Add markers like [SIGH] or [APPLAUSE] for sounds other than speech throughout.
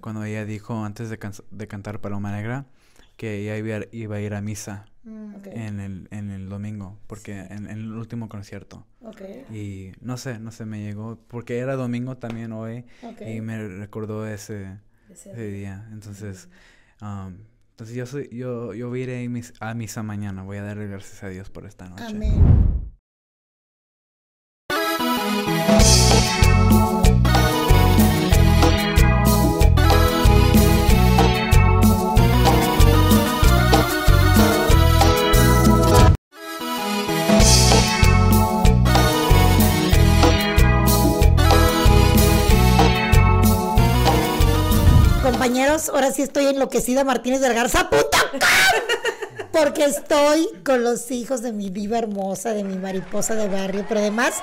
cuando ella dijo antes de, de cantar Paloma Negra que ella iba, iba a ir a misa mm. en, el, en el domingo, porque en, el último concierto. Y no sé, no sé, me llegó, porque era domingo también hoy y me recordó ese, ese día. Entonces, um, entonces yo, soy, yo, yo iré a misa mañana, voy a darle gracias a Dios por esta noche. Amén. Ahora sí estoy enloquecida Martínez del Garza, puta porque estoy con los hijos de mi diva hermosa, de mi mariposa de barrio, pero además,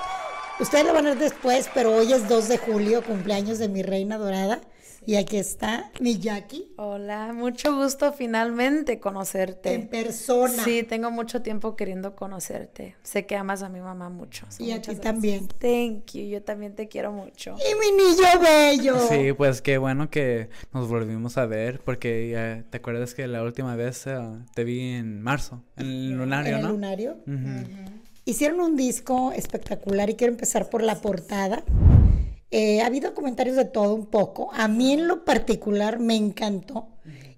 ustedes lo van a ver después, pero hoy es 2 de julio, cumpleaños de mi reina dorada. Y aquí está mi Jackie. Hola, mucho gusto finalmente conocerte. En persona. Sí, tengo mucho tiempo queriendo conocerte. Sé que amas a mi mamá mucho. y a ti también. Thank you, yo también te quiero mucho. Y mi niño bello. Sí, pues qué bueno que nos volvimos a ver, porque ya te acuerdas que la última vez eh, te vi en marzo, en el lunario, ¿En el lunario? Hicieron un disco espectacular y quiero empezar por la portada. Eh, ha habido comentarios de todo un poco. A mí en lo particular me encantó.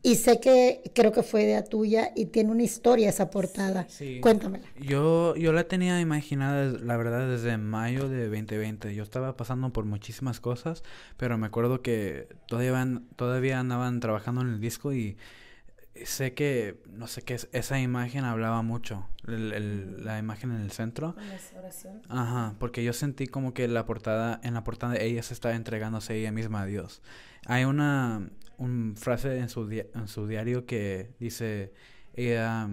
Y sé que creo que fue de tuya y tiene una historia esa portada. Cuéntamela. Yo, yo la tenía imaginada, la verdad, desde mayo de 2020. Yo estaba pasando por muchísimas cosas, pero me acuerdo que todavía, todavía andaban trabajando en el disco y sé que, no sé qué, esa imagen hablaba mucho, la imagen en el centro. Ajá, porque yo sentí como que la portada, en la portada ella se estaba entregándose ella misma a Dios. Hay una frase en su, en su diario que dice, ella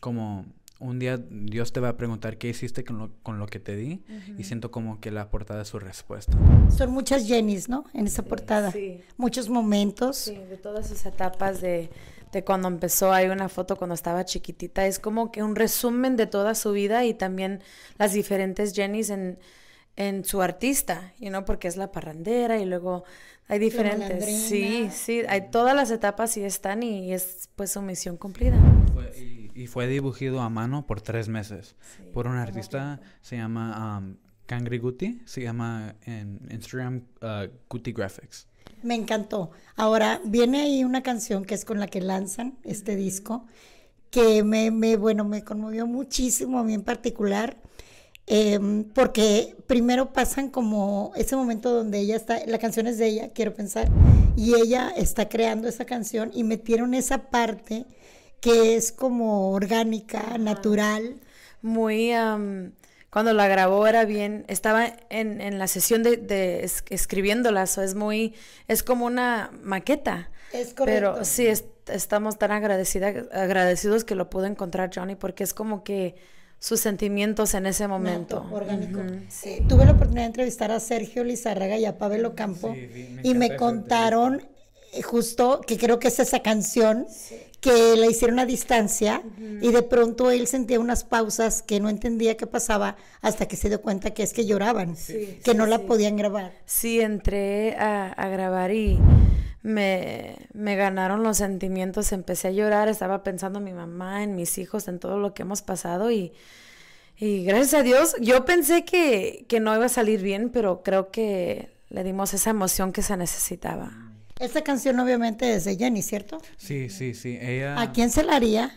como un día Dios te va a preguntar qué hiciste con lo, con lo que te di y siento como que la portada es su respuesta. Son muchas Jennys, ¿no? En esa portada. Sí. Muchos momentos. Sí, de todas esas etapas de de cuando empezó, hay una foto cuando estaba chiquitita, es como que un resumen de toda su vida y también las diferentes Jennys en, en su artista, you know, porque es la parrandera y luego hay diferentes. Sí, sí, hay todas las etapas y están y es pues su misión cumplida. y, fue dibujado a mano por tres meses por un artista, se llama um, Kangri Guti, se llama en Instagram uh, Guti Graphics. Me encantó. Ahora, viene ahí una canción que es con la que lanzan este disco, que me, me bueno, me conmovió muchísimo a mí en particular, em, porque primero pasan como ese momento donde ella está, la canción es de ella, quiero pensar, y ella está creando esa canción y metieron esa parte que es como orgánica, natural. Muy cuando la grabó era bien, estaba en, en la sesión de, de escribiéndolas, es muy, es como una maqueta. Es correcto. Pero sí, estamos tan agradecida, agradecidos que lo pudo encontrar Johnny, porque es como que sus sentimientos en ese momento. orgánico. sí. Tuve la oportunidad de entrevistar a Sergio Lizárraga y a Pablo Campo y me contaron eh, justo que creo que es esa canción que la hicieron a distancia y de pronto él sentía unas pausas que no entendía qué pasaba hasta que se dio cuenta que es que lloraban, que no la podían grabar. Sí, entré a, grabar y me, me, ganaron los sentimientos, empecé a llorar, estaba pensando en mi mamá, en mis hijos, en todo lo que hemos pasado y, y gracias a Dios, yo pensé que, que no iba a salir bien, pero creo que le dimos esa emoción que se necesitaba. Esta canción obviamente es de Jenny, ¿cierto? Sí, sí, sí. Ella... ¿A quién se la haría?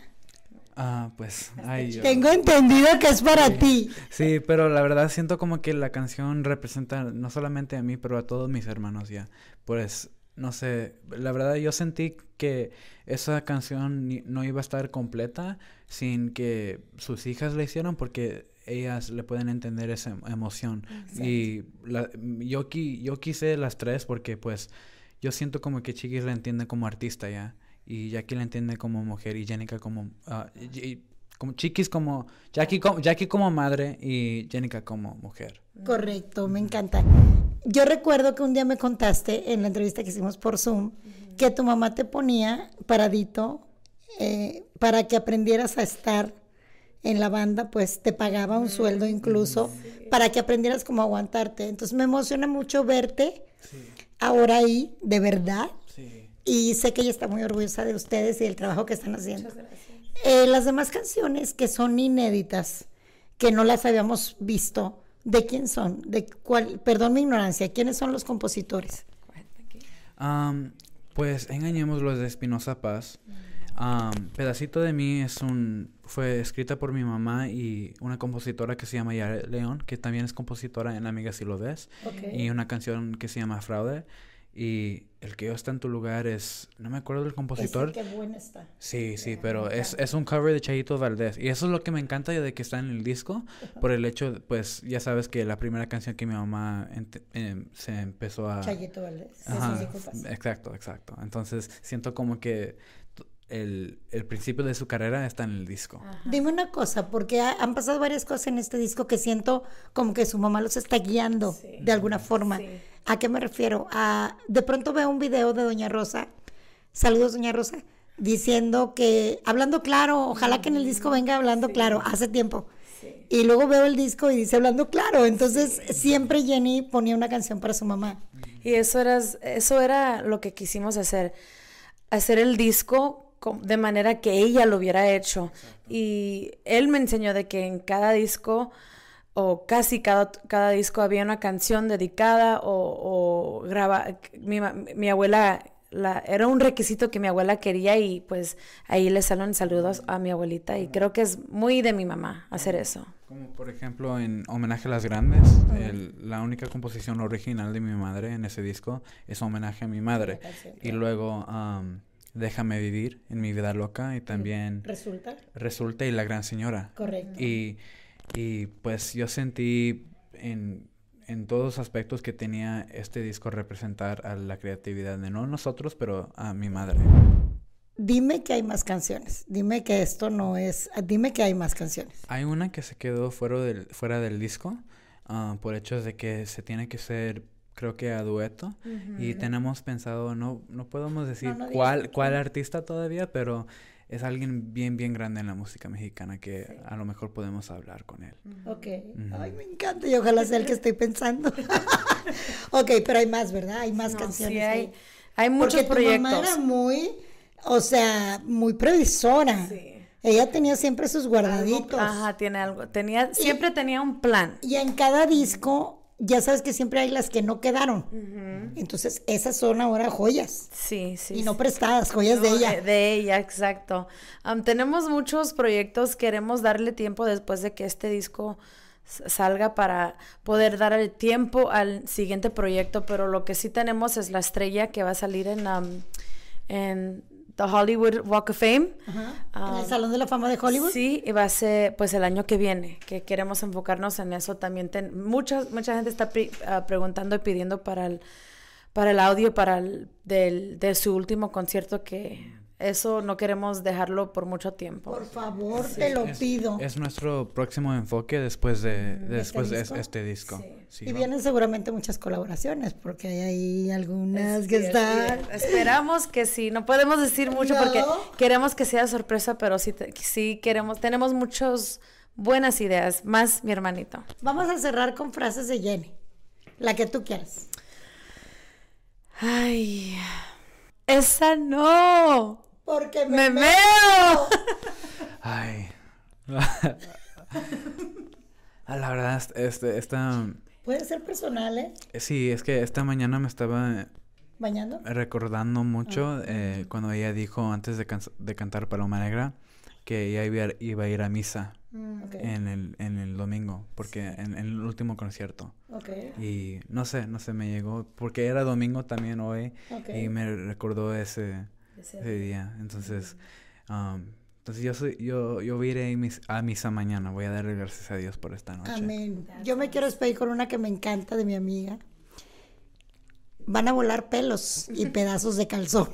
Ah, pues... Ay, yo... Tengo entendido que es para ti. Sí, pero la verdad siento como que la canción representa no solamente a mí, pero a todos mis hermanos ya. Pues, no sé, la verdad yo sentí que esa canción no iba a estar completa sin que sus hijas la hicieran porque ellas le pueden entender esa emoción. Y la, yo, yo quise las tres porque pues yo siento como que Chiquis la entiende como artista ya. Y Jackie la entiende como mujer y Jenica como... Uh, como Chiquis como... Jackie como, Jackie como madre y Jenica como mujer. Correcto, me encanta. Yo recuerdo que un día me contaste en la entrevista que hicimos por Zoom que tu mamá te ponía paradito eh, para que aprendieras a estar en la banda, pues te pagaba un sueldo incluso para que aprendieras cómo aguantarte. Entonces me emociona mucho verte ahora ahí, de verdad. y sé que ella está muy orgullosa de ustedes y del trabajo que están haciendo. Eh, las demás canciones que son inéditas, que no las habíamos visto, ¿de quién son? ¿De cuál? Perdón mi ignorancia, ¿quiénes son los compositores? Am, pues engañemos los de Espinosa Paz. Am, Pedacito de mí es un fue escrita por mi mamá y una compositora que se llama Yara León, que también es compositora en Amiga si lo ves, Ok. y una canción que se llama Fraude. Y el que yo está en tu lugar es, no me acuerdo del compositor. Ese, qué buena está. Sí, sí, pero es, es un cover de Chayito Valdés. Y eso es lo que me encanta de que está en el disco. Por el hecho, de, pues ya sabes que la primera canción que mi mamá em, se empezó a... Chayito Valdés. Ajá, Jesús Disculpas. exacto, exacto. Entonces siento como que el, el principio de su carrera está en el disco. Dime una cosa, porque ha- han pasado varias cosas en este disco que siento como que su mamá los está guiando de alguna forma. Sí. ¿A qué me refiero? A, de pronto veo un video de Doña Rosa, saludos Doña Rosa, diciendo que, hablando claro, ojalá que en el disco venga hablando claro, hace tiempo. Y luego veo el disco y dice hablando claro. Entonces siempre Jenny ponía una canción para su mamá. Y eso era, eso era lo que quisimos hacer, hacer el disco co- de manera que ella lo hubiera hecho. Y él me enseñó de que en cada disco, o casi cada, cada disco, había una canción dedicada o, o graba, mi, mi abuela, la, era un requisito que mi abuela quería y pues ahí le salen saludos a mi abuelita y creo que es muy de mi mamá hacer eso. Como por ejemplo en Homenaje a las Grandes, el- la única composición original de mi madre en ese disco es homenaje a mi madre. Y luego am, Déjame vivir en mi vida loca y también ¿Resulta? Resulta y La Gran Señora. Correcto. Y, y pues yo sentí en, en todos los aspectos que tenía este disco representar a la creatividad de no nosotros, pero a mi madre. Dime que hay más canciones. Dime que esto no es. Dime que hay más canciones. Hay una que se quedó fuera del, fuera del disco ah, por hechos de que se tiene que ser, creo que a dueto. Y tenemos pensado, no, no podemos decir No, no digas cuál, cuál artista todavía, pero es alguien bien, bien grande en la música mexicana que a lo mejor podemos hablar con él. Ok. Ay, me encanta y ojalá sea el que estoy pensando. [LAUGHS] ok, pero hay más, ¿verdad? Hay más No, canciones. sí, ahí. hay, hay muchos Porque tu mamá proyectos. era muy, o sea, muy previsora. Sí. Ella tenía siempre sus guardaditos. Ajá, tiene algo. Tenía, siempre tenía un plan. Y en cada disco, ya sabes que siempre hay las que no quedaron. Entonces, esas son ahora joyas. Sí, sí. y no prestadas, joyas de ella. De, ella, exacto. Tenemos muchos proyectos, queremos darle tiempo después de que este disco salga para poder dar el tiempo al siguiente proyecto, pero lo que sí tenemos es la estrella que va a salir en, am, en The Hollywood Walk of Fame. Ajá. Ah, en el Salón de la Fama de Hollywood. Sí, y va a ser pues el año que viene, que queremos enfocarnos en eso también. ten- mucha, mucha gente está pri- ah, preguntando y pidiendo para el, para el audio para el, del, de su último concierto, que eso no queremos dejarlo por mucho tiempo. Por favor, te lo Es- pido. Es nuestro próximo enfoque después de, Mm, después de disco? este disco. Sí, y va- vienen seguramente muchas colaboraciones, porque hay ahí algunas que están. Esperamos que sí, no podemos decir mucho porque queremos que sea sorpresa, pero sí, te- sí queremos, tenemos muchas buenas ideas, más mi hermanito. Vamos a cerrar con frases de Jenny. La que tú quieras. Ay, esa no. Porque me, Me me- meo. Ay. [LAUGHS] Ah, la verdad, est- este, esta... Puede ser personal, ¿eh? Sí, es que esta mañana me estaba Bañando. recordando Ah, mucho eh, cuando ella dijo antes de, can- de cantar Paloma Negra que ella iba, a- iba a ir a misa Ok. en el, en el domingo, porque en, en el último concierto. Ok. Y no sé, no sé, me llegó, porque era domingo también hoy y me recordó ese, ese día. Entonces, um, entonces yo soy, yo, yo iré a mis- a misa mañana. Voy a darle gracias a Dios por esta noche. Amén. Yo me quiero despedir con una que me encanta de mi amiga. Van a volar pelos y [LAUGHS] pedazos de calzón.